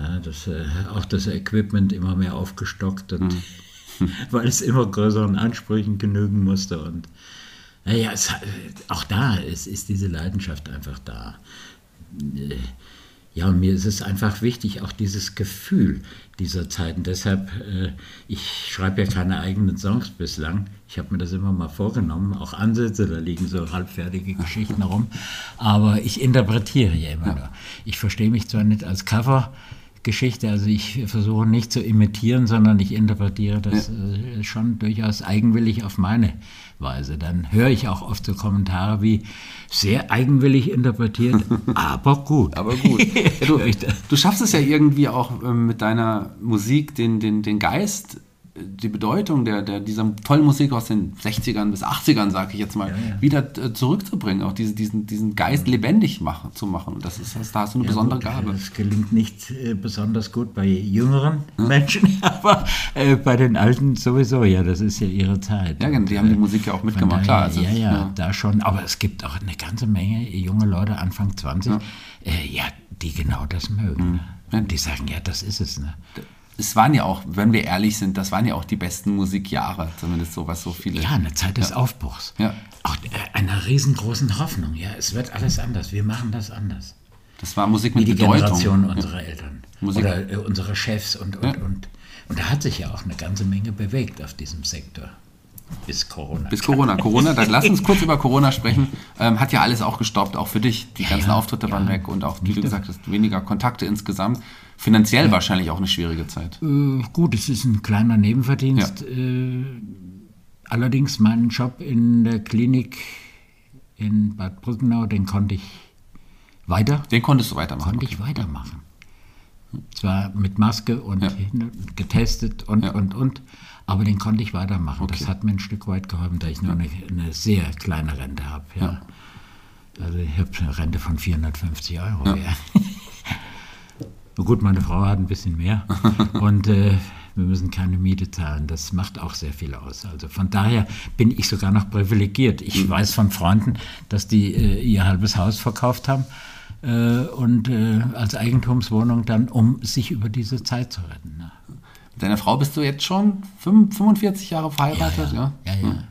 Ja. Das, äh, auch das Equipment immer mehr aufgestockt, und, Mhm. [LAUGHS] weil es immer größeren Ansprüchen genügen musste. Und naja, es, auch da ist, ist diese Leidenschaft einfach da. Äh, Ja, und mir ist es einfach wichtig, auch dieses Gefühl dieser Zeiten. Deshalb, äh, ich schreibe ja keine eigenen Songs bislang. Ich habe mir das immer mal vorgenommen, auch Ansätze, da liegen so halbfertige Geschichten herum. Aber ich interpretiere ja immer nur. Ich verstehe mich zwar nicht als Covergeschichte, also ich versuche nicht zu imitieren, sondern ich interpretiere das äh, schon durchaus eigenwillig auf meine Weise. Dann höre ich auch oft so Kommentare wie sehr eigenwillig interpretiert, [LAUGHS] aber gut. Aber gut. [LAUGHS] Ja, du, du schaffst es ja irgendwie auch ähm, mit deiner Musik, den, den, den Geist, die Bedeutung der, der, dieser tollen Musik aus den 60ern bis 80ern, sage ich jetzt mal, wieder äh, zurückzubringen, auch diese, diesen, diesen Geist lebendig machen, zu machen. Und das ist, das, da hast du eine Ja, besondere gut, Gabe. Das gelingt nicht äh, besonders gut bei jüngeren Menschen, [LAUGHS] aber äh, bei den Alten sowieso, ja, das ist ja ihre Zeit. Ja, genau, die haben die Musik ja auch mitgemacht, klar. Also, ja, ja, ja. da schon, aber es gibt auch eine ganze Menge junge Leute, Anfang 20, äh, ja, die genau das mögen. Ne? Ja. Die sagen, ja, das ist es. Ne? Es waren ja auch, wenn wir ehrlich sind, das waren ja auch die besten Musikjahre, zumindest so was so viele. Ja, eine Zeit des Aufbruchs. Ja. Auch äh, einer riesengroßen Hoffnung, ja, es wird alles anders, wir machen das anders. Das war Musik Wie mit die Bedeutung. Generation Ja. unserer Eltern. Musik- Oder äh, unsere Chefs und, und, Ja. und. Und da hat sich ja auch eine ganze Menge bewegt auf diesem Sektor. Bis Corona. Bis Corona. Corona, dann lass uns kurz über Corona sprechen. Ähm, hat ja alles auch gestoppt, auch für dich. Die ganzen ja, Auftritte ja. waren weg und auch, wie du gesagt hast, weniger Kontakte insgesamt. Finanziell wahrscheinlich auch eine schwierige Zeit. Äh, gut, es ist ein kleiner Nebenverdienst. Äh, allerdings meinen Job in der Klinik in Bad Brückenau, den konnte ich weiter, Den konntest du weitermachen. konnte ich weitermachen. Zwar mit Maske und Ja. getestet und, Ja. und, und, aber den konnte ich weitermachen. Okay. Das hat mir ein Stück weit geholfen, da ich nur eine, eine sehr kleine Rente habe. Ja. Also ich habe eine Rente von 450 Euro. [LAUGHS] Ja. Ja. Na gut, meine Frau hat ein bisschen mehr [LAUGHS] und äh, wir müssen keine Miete zahlen. Das macht auch sehr viel aus. Also von daher bin ich sogar noch privilegiert. Ich weiß von Freunden, dass die äh, ihr halbes Haus verkauft haben äh, und äh, als Eigentumswohnung dann, um sich über diese Zeit zu retten. Ne? Mit deiner Frau bist du jetzt schon fünf- 45 Jahre verheiratet, ja? ja, ja.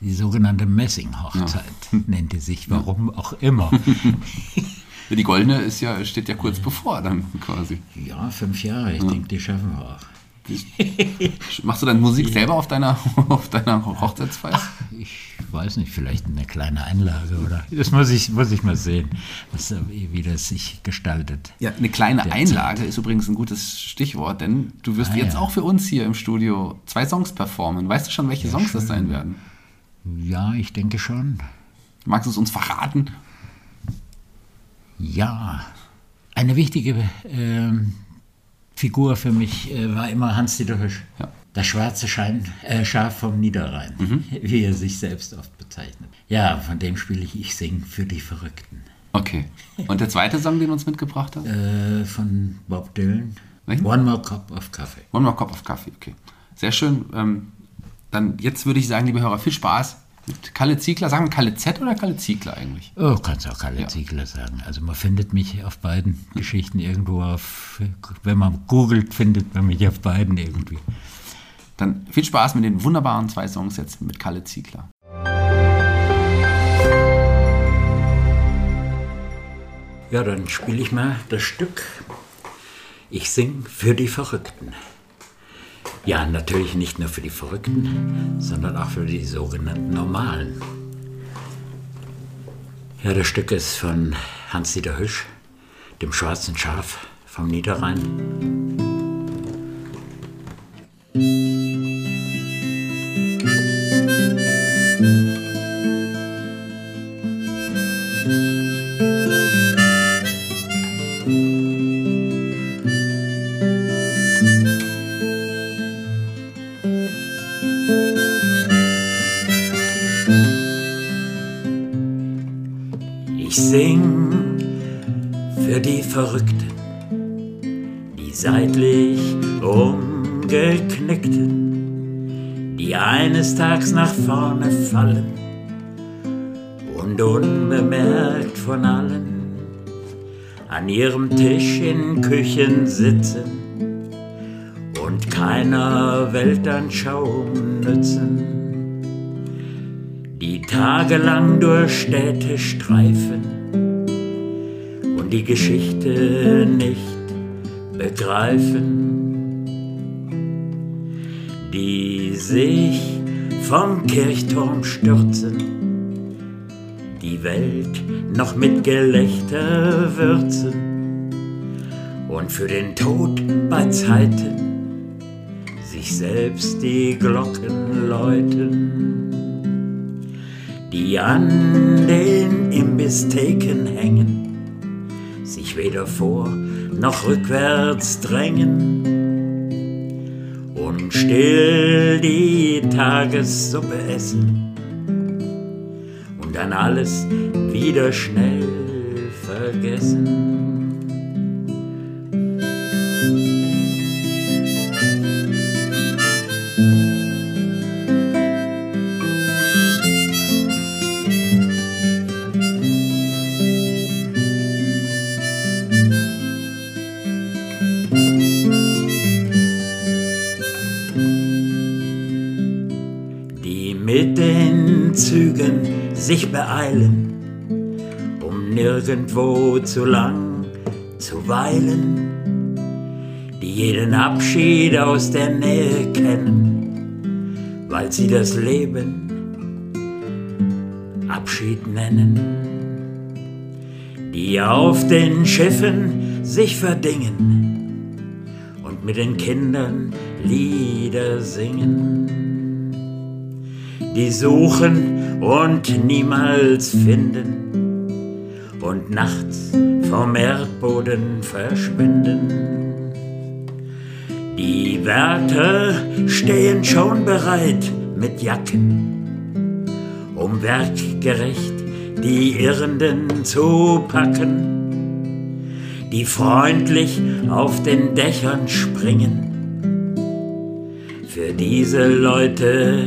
Die sogenannte Messing-Hochzeit nennt die sich, warum auch immer. [LAUGHS] Ja, Die goldene ist ja, steht ja kurz bevor dann quasi. ja, fünf Jahre, ich denke, die schaffen wir auch. Machst du dann Musik selber auf deiner, [LAUGHS] auf deiner Hochzeitsfeier? Ich weiß nicht, vielleicht eine kleine Einlage oder. Das muss ich, muss ich mal sehen, was, wie, das sich gestaltet. Ja, eine kleine Einlage ist übrigens ein gutes Stichwort, denn du wirst Ah, jetzt ja. auch für uns hier im Studio zwei Songs performen. Weißt du schon, welche Songs das sein werden? Ja, ich denke schon. Magst du es uns verraten? Ja. Eine wichtige ähm, Figur für mich äh, war immer Hans-Dieter Hüsch. Ja. Das schwarze Schein, äh, Schaf vom Niederrhein, [LAUGHS] wie er sich selbst oft bezeichnet. Ja, von dem spiele ich Ich sing für die Verrückten. Okay. Und der zweite Song, den du uns mitgebracht hast? [LAUGHS] Äh, von Bob Dylan. Welchen? One More Cup of Coffee. One more cup of coffee, okay. Sehr schön. Ähm, dann jetzt würde ich sagen, liebe Hörer, viel Spaß Kalle Ziegler. Sagen wir Kalle Z oder Kalle Ziegler eigentlich? Oh, kannst auch Kalle Ja. Ziegler sagen. Also man findet mich auf beiden Geschichten irgendwo auf, wenn man googelt, findet man mich auf beiden irgendwie. Dann viel Spaß mit den wunderbaren zwei Songs jetzt mit Kalle Ziegler. Ja, dann spiele ich mal das Stück. Ich sing für die Verrückten. Ja, natürlich nicht nur für die Verrückten, sondern auch für die sogenannten Normalen. Ja, das Stück ist von Hans-Dieter Hüsch, dem schwarzen Schaf vom Niederrhein. An ihrem Tisch in Küchen sitzen und keiner Weltanschauung nützen. Die tagelang durch Städte streifen und die Geschichte nicht begreifen, die sich vom Kirchturm stürzen, die Welt noch mit Gelächter würzen und für den Tod bei Zeiten sich selbst die Glocken läuten die an den Imbisstheken hängen, sich weder vor noch rückwärts drängen und still die Tagessuppe essen dann alles wieder schnell vergessen. Nirgendwo zu lang zu weilen, die jeden Abschied aus der Nähe kennen, weil sie das Leben Abschied nennen, die auf den Schiffen sich verdingen und mit den Kindern Lieder singen, die suchen und niemals finden und nachts vom Erdboden verschwinden. Die Wärter stehen schon bereit mit Jacken, um werkgerecht die Irrenden zu packen, die freundlich auf den Dächern springen. Für diese Leute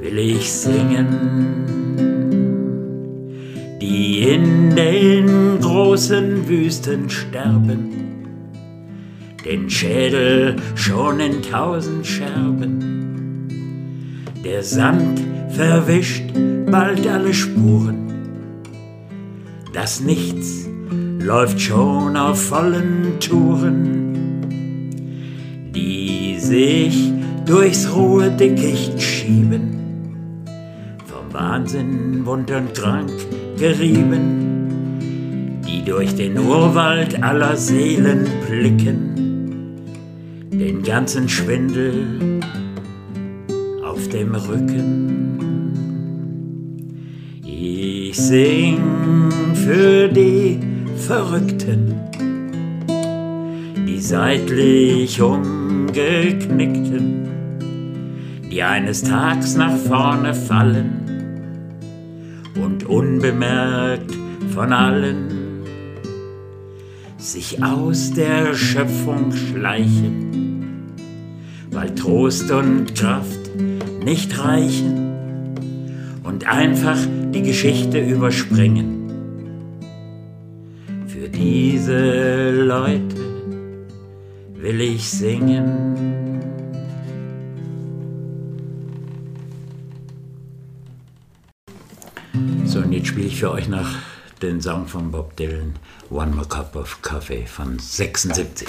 will ich singen, die in den großen Wüsten sterben den Schädel schon in tausend Scherben. Der Sand verwischt bald alle Spuren. Das Nichts läuft schon auf vollen Touren, die sich durchs Ruhedickicht schieben, vom Wahnsinn wund und krank gerieben, die durch den Urwald aller Seelen blicken den ganzen Schwindel auf dem Rücken. Ich sing für die Verrückten, die seitlich umgeknickten, die eines Tags nach vorne fallen unbemerkt von allen sich aus der Schöpfung schleichen weil Trost und Kraft nicht reichen und einfach die Geschichte überspringen. Für diese Leute will ich singen. Jetzt spiele ich für euch noch den Song von Bob Dylan, One More Cup of Coffee von 76.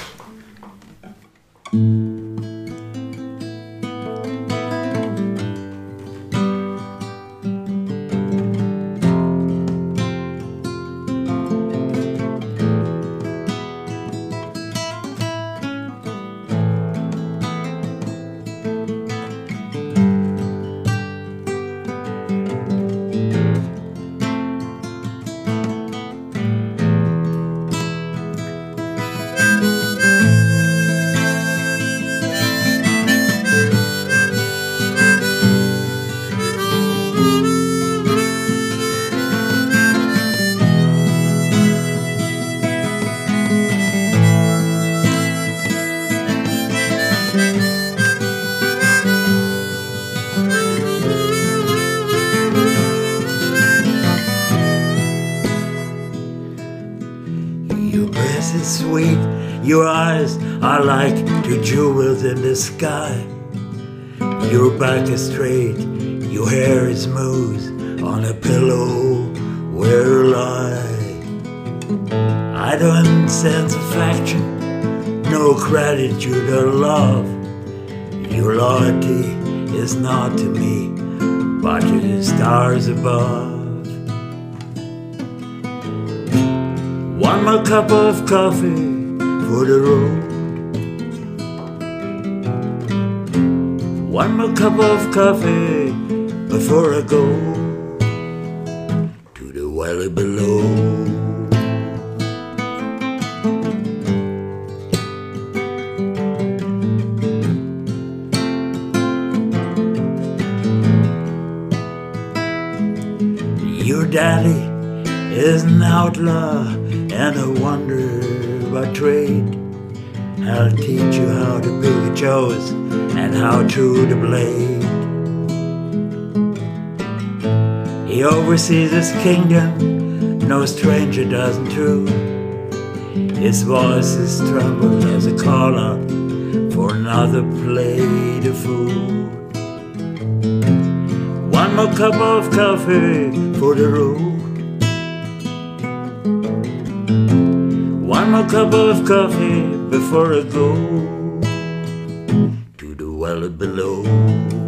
Affection, no gratitude or love. Your loyalty is not to me, but to the stars above. One more cup of coffee for the road. One more cup of coffee before I go to the valley below. Daddy is an outlaw and a wonder by trade. I'll teach you how to build your jaws and how to the blade. He oversees his kingdom, no stranger doesn't true. His voice is trembled as a call out for another plate of food. One more cup of coffee for the road. One more cup of coffee before I go to the valley below.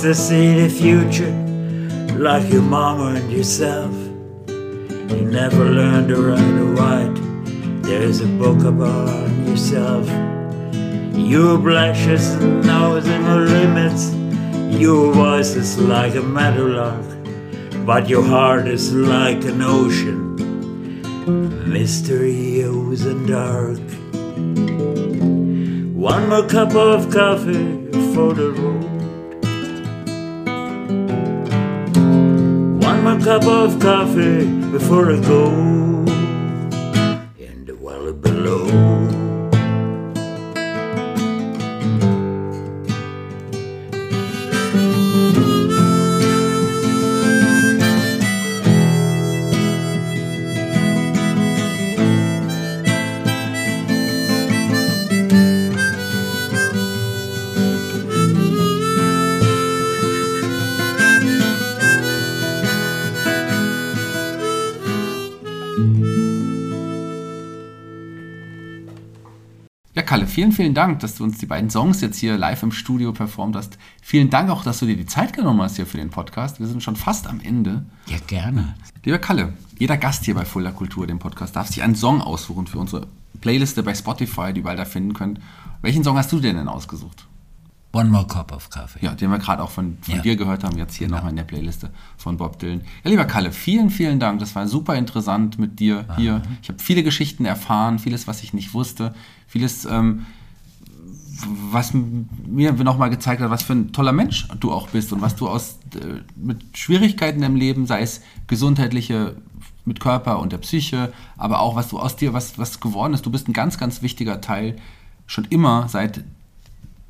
Sister see the future like your mama and yourself. You never learned to write or write. There's a book about yourself. Your blushes and nose and no limits. Your voice is like a meadowlark, but your heart is like an ocean. Mysterious and dark. One more cup of coffee for the road. More cup of coffee before I go vielen, vielen Dank, dass du uns die beiden Songs jetzt hier live im Studio performt hast. Vielen Dank auch, dass du dir die Zeit genommen hast hier für den Podcast. Wir sind schon fast am Ende. Ja, gerne. Lieber Kalle, jeder Gast hier bei Fuller Kultur, dem Podcast, darf sich einen Song aussuchen für unsere Playliste bei Spotify, die ihr bald da finden könnt. Welchen Song hast du dir denn ausgesucht? One more cup of coffee. Ja, den wir gerade auch von, von Ja. dir gehört haben, jetzt hier nochmal in der Playliste von Bob Dylan. Ja, lieber Kalle, vielen, vielen Dank. Das war super interessant mit dir hier. Ich habe viele Geschichten erfahren, vieles, was ich nicht wusste, vieles, ähm, was mir nochmal gezeigt hat, was für ein toller Mensch du auch bist und was du aus äh, mit Schwierigkeiten im Leben, sei es gesundheitliche mit Körper und der Psyche, aber auch was du aus dir, was, was geworden ist. Du bist ein ganz, ganz wichtiger Teil, schon immer seit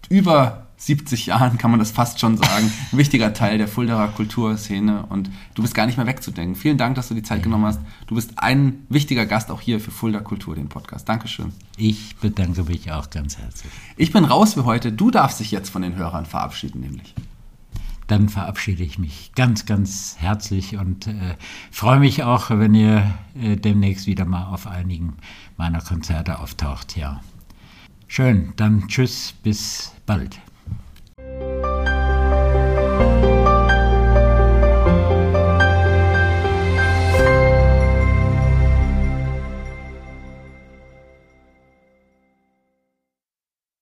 über 70 Jahren, kann man das fast schon sagen, ein wichtiger Teil der Fuldaer Kulturszene und du bist gar nicht mehr wegzudenken. Vielen Dank, dass du die Zeit genommen hast. Du bist ein wichtiger Gast auch hier für Fulda Kultur, den Podcast. Dankeschön. Ich bedanke mich auch ganz herzlich. Ich bin raus für heute. Du darfst dich jetzt von den Hörern verabschieden, nämlich. Dann verabschiede ich mich ganz, ganz herzlich und äh, freue mich auch, wenn ihr äh, demnächst wieder mal auf einigen meiner Konzerte auftaucht. Ja. Schön, dann tschüss, bis bald.